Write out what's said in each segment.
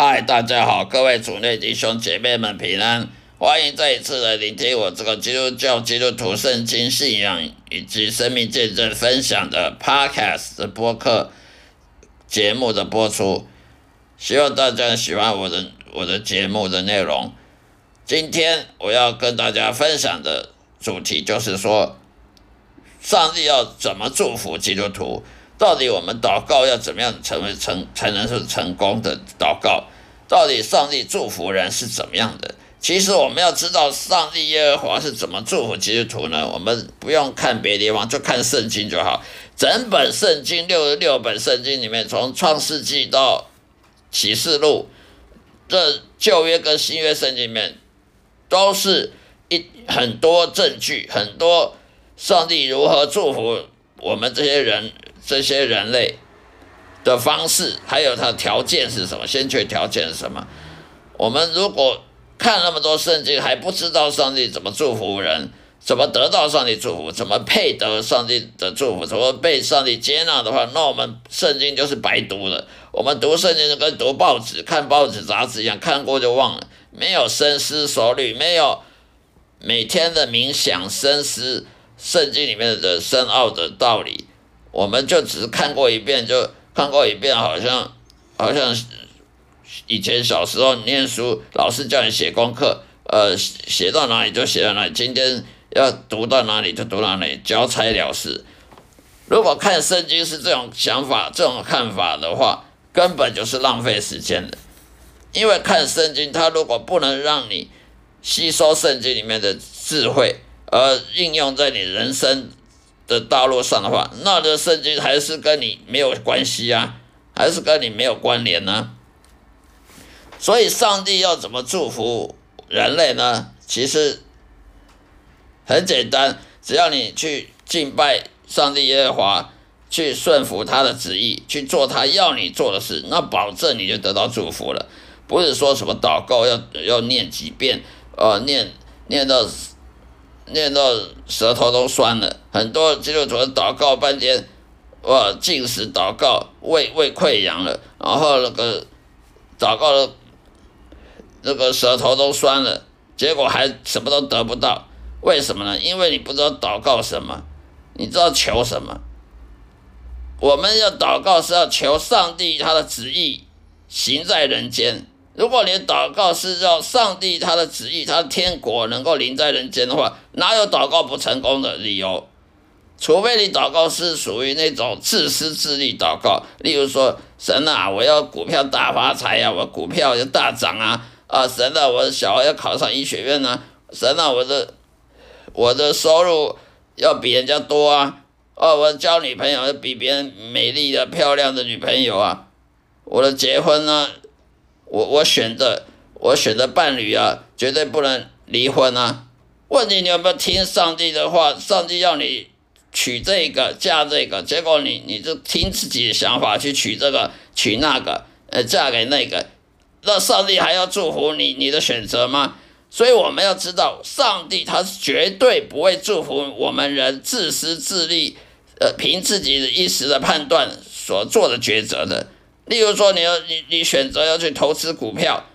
嗨，大家好，各位主内弟兄姐妹们平安，欢迎再一次来聆听我这个基督教基督徒圣经信仰以及生命见证分享的 Podcast 的播客节目的播出，希望大家喜欢我的我的节目的内容。今天我要跟大家分享的主题就是说，上帝要怎么祝福基督徒。到底我们祷告要怎么样成为成才能是成功的祷告？到底上帝祝福人是怎么样的？其实我们要知道上帝耶和华是怎么祝福基督徒呢？我们不用看别的地方，就看圣经就好。整本圣经六十六本圣经里面，从创世纪到启示录，这旧约跟新约圣经里面，都是一很多证据，很多上帝如何祝福我们这些人。这些人类的方式，还有它的条件是什么？先决条件是什么？我们如果看那么多圣经，还不知道上帝怎么祝福人，怎么得到上帝祝福，怎么配得上帝的祝福，怎么被上帝接纳的话，那我们圣经就是白读了。我们读圣经就跟读报纸、看报纸、杂志一样，看过就忘了，没有深思熟虑，没有每天的冥想深思圣经里面的深奥的道理。我们就只是看过一遍，就看过一遍，好像好像以前小时候念书，老师叫你写功课，呃，写到哪里就写到哪里，今天要读到哪里就读到哪里，交差了事。如果看圣经是这种想法、这种看法的话，根本就是浪费时间的。因为看圣经，它如果不能让你吸收圣经里面的智慧，而应用在你人生。的道路上的话，那这圣经还是跟你没有关系啊，还是跟你没有关联呢。所以，上帝要怎么祝福人类呢？其实很简单，只要你去敬拜上帝耶和华，去顺服他的旨意，去做他要你做的事，那保证你就得到祝福了。不是说什么祷告要要念几遍，呃，念念到。念到舌头都酸了，很多基督徒祷告半天，哇，进食祷告，胃胃溃疡了，然后那个祷告的，那个舌头都酸了，结果还什么都得不到，为什么呢？因为你不知道祷告什么，你知道求什么？我们要祷告是要求上帝他的旨意行在人间。如果你祷告是要上帝他的旨意，他的天国能够临在人间的话，哪有祷告不成功的理由？除非你祷告是属于那种自私自利祷告，例如说神啊，我要股票大发财呀，我股票要大涨啊，啊神啊，我的小孩要考上医学院呢，神啊，我的我的收入要比人家多啊，哦，我交女朋友要比别人美丽的漂亮的女朋友啊，我的结婚呢？我我选择我选择伴侣啊，绝对不能离婚啊！问题你有没有听上帝的话？上帝要你娶这个嫁这个，结果你你就听自己的想法去娶这个娶那个，呃，嫁给那个，那上帝还要祝福你你的选择吗？所以我们要知道，上帝他是绝对不会祝福我们人自私自利，呃，凭自己的一时的判断所做的抉择的。例如说，你要你你选择要去投资股票，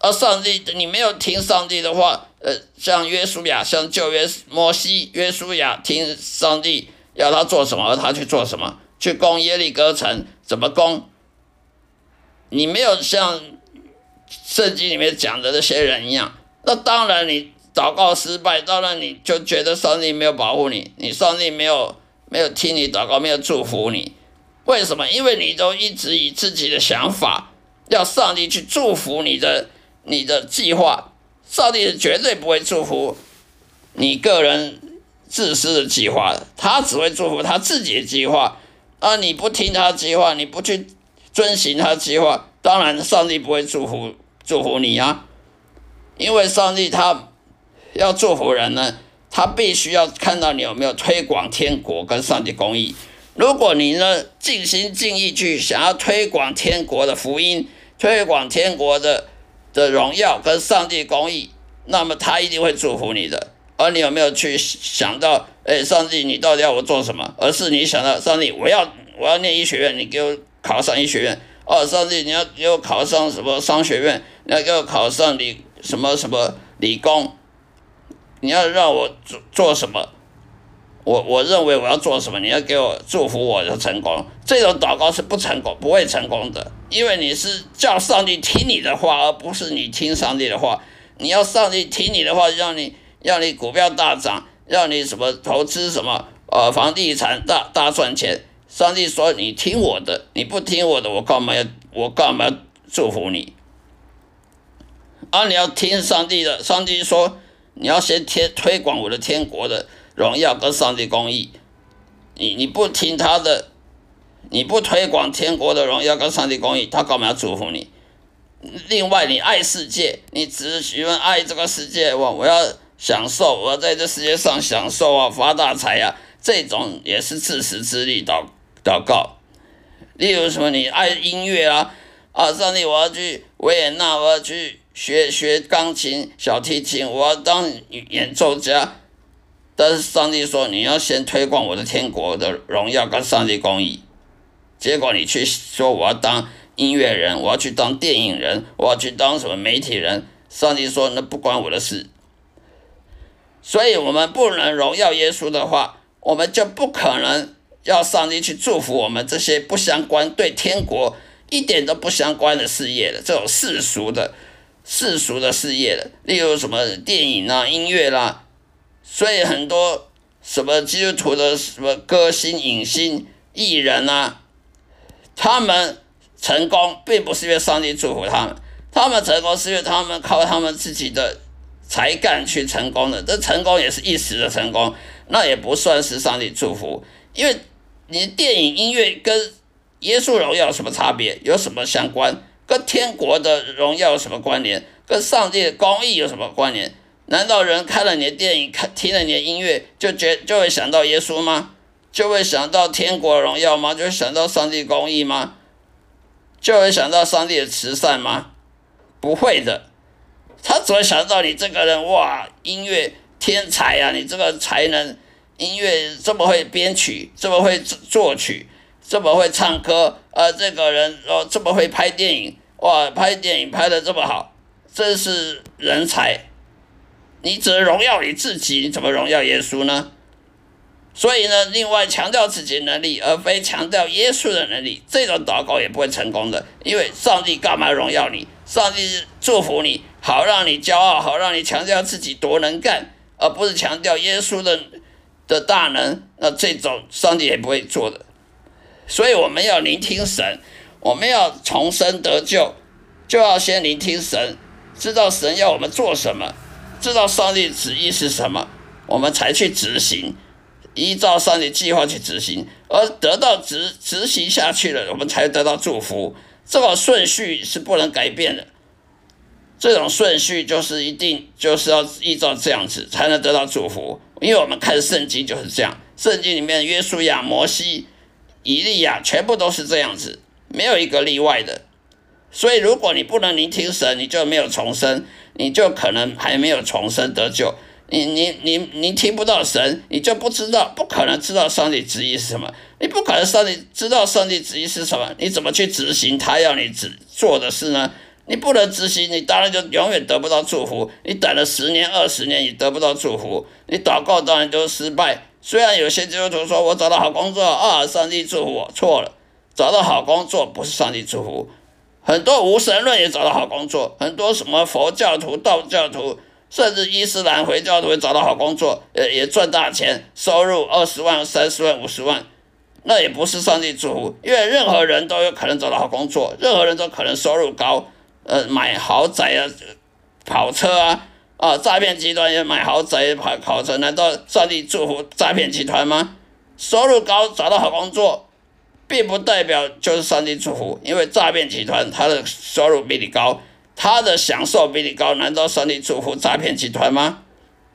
而上帝你没有听上帝的话，呃，像约书亚，像旧约摩西，约书亚听上帝要他做什么，而他去做什么，去攻耶利哥城，怎么攻？你没有像圣经里面讲的那些人一样，那当然你祷告失败，当然你就觉得上帝没有保护你，你上帝没有没有听你祷告，没有祝福你。为什么？因为你都一直以自己的想法要上帝去祝福你的你的计划，上帝是绝对不会祝福你个人自私的计划，他只会祝福他自己的计划。啊，你不听他计划，你不去遵循他计划，当然上帝不会祝福祝福你啊。因为上帝他要祝福人呢，他必须要看到你有没有推广天国跟上帝公义。如果你呢尽心尽意去想要推广天国的福音，推广天国的的荣耀跟上帝公义，那么他一定会祝福你的。而你有没有去想到，哎，上帝，你到底要我做什么？而是你想到，上帝，我要我要念医学院，你给我考上医学院。哦，上帝，你要给我考上什么商学院？你要给我考上理什么什么理工？你要让我做做什么？我我认为我要做什么？你要给我祝福我的成功。这种祷告是不成功，不会成功的，因为你是叫上帝听你的话，而不是你听上帝的话。你要上帝听你的话，让你让你股票大涨，让你什么投资什么呃房地产大大赚钱。上帝说你听我的，你不听我的，我干嘛要我干嘛要祝福你？啊，你要听上帝的。上帝说你要先贴推广我的天国的荣耀跟上帝公义。你你不听他的，你不推广天国的荣耀跟上帝公义，他干嘛要祝福你？另外，你爱世界，你只喜欢爱这个世界，我我要享受，我要在这世界上享受啊，发大财呀，这种也是自食之力祷祷告。例如什么，你爱音乐啊，啊，上帝，我要去维也纳，我要去学学钢琴、小提琴，我要当演奏家。但是上帝说，你要先推广我的天国的荣耀跟上帝公义。结果你去说我要当。音乐人，我要去当电影人，我要去当什么媒体人？上帝说那不关我的事。所以，我们不能荣耀耶稣的话，我们就不可能要上帝去祝福我们这些不相关、对天国一点都不相关的事业的这种世俗的世俗的事业的，例如什么电影啊、音乐啦。所以，很多什么基督徒的什么歌星、影星、艺人啊，他们。成功并不是因为上帝祝福他们，他们成功是因为他们靠他们自己的才干去成功的。这成功也是一时的成功，那也不算是上帝祝福。因为你电影音乐跟耶稣荣耀有什么差别？有什么相关？跟天国的荣耀有什么关联？跟上帝的公义有什么关联？难道人看了你的电影，看听了你的音乐，就觉就会想到耶稣吗？就会想到天国荣耀吗？就会想到上帝公义吗？就会想到上帝的慈善吗？不会的，他只会想到你这个人哇，音乐天才啊！你这个才能，音乐这么会编曲，这么会作曲，这么会唱歌，啊，这个人哦这么会拍电影，哇，拍电影拍的这么好，真是人才！你只能荣耀你自己，你怎么荣耀耶稣呢？所以呢，另外强调自己能力，而非强调耶稣的能力，这种祷告也不会成功的。因为上帝干嘛荣耀你？上帝祝福你，好让你骄傲，好让你强调自己多能干，而不是强调耶稣的的大能。那这种上帝也不会做的。所以我们要聆听神，我们要重生得救，就要先聆听神，知道神要我们做什么，知道上帝旨意是什么，我们才去执行。依照上帝计划去执行，而得到执执行下去了，我们才得到祝福。这个顺序是不能改变的。这种顺序就是一定就是要依照这样子才能得到祝福。因为我们看圣经就是这样，圣经里面约书亚、摩西、以利亚全部都是这样子，没有一个例外的。所以，如果你不能聆听神，你就没有重生，你就可能还没有重生得救。你你你你听不到神，你就不知道，不可能知道上帝旨意是什么。你不可能上帝知道上帝旨意是什么，你怎么去执行他要你执做的事呢？你不能执行，你当然就永远得不到祝福。你等了十年二十年，你得不到祝福，你祷告当然就失败。虽然有些基督徒说我找到好工作啊，上帝祝福我，错了，找到好工作不是上帝祝福。很多无神论也找到好工作，很多什么佛教徒、道教徒。甚至伊斯兰回教徒也找到好工作，也也赚大钱，收入二十万、三十万、五十万，那也不是上帝祝福，因为任何人都有可能找到好工作，任何人都可能收入高，呃，买豪宅啊，跑车啊，啊，诈骗集团也买豪宅、跑跑车，难道上帝祝福诈骗集团吗？收入高找到好工作，并不代表就是上帝祝福，因为诈骗集团他的收入比你高。他的享受比你高，难道上帝祝福诈骗集团吗？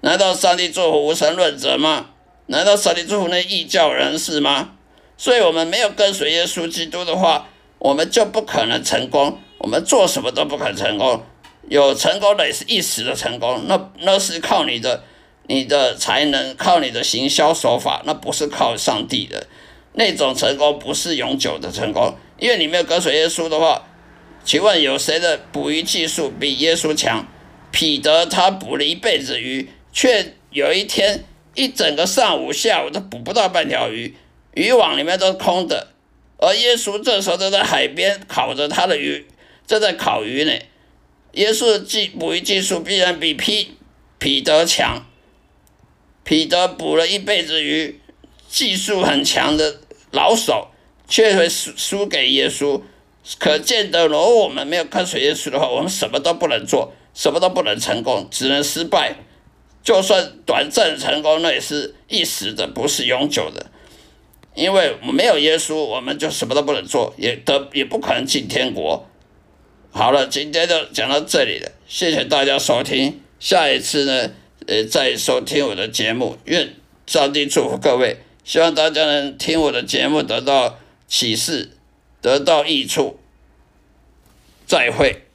难道上帝祝福无神论者吗？难道上帝祝福那异教人士吗？所以，我们没有跟随耶稣基督的话，我们就不可能成功。我们做什么都不可能成功。有成功的也是一时的成功，那那是靠你的你的才能，靠你的行销手法，那不是靠上帝的那种成功，不是永久的成功。因为你没有跟随耶稣的话，请问有谁的捕鱼技术比耶稣强？彼得他捕了一辈子鱼，却有一天一整个上午下午都捕不到半条鱼，渔网里面都是空的。而耶稣这时候正在海边烤着他的鱼，正在烤鱼呢。耶稣的技捕鱼技术必然比彼彼得强。彼得捕了一辈子鱼，技术很强的老手，却会输输给耶稣。可见得，如果我们没有跟随耶稣的话，我们什么都不能做。什么都不能成功，只能失败。就算短暂成功，那也是一时的，不是永久的。因为没有耶稣，我们就什么都不能做，也得也不可能进天国。好了，今天就讲到这里了，谢谢大家收听。下一次呢，呃，再收听我的节目。愿上帝祝福各位，希望大家能听我的节目得到启示，得到益处。再会。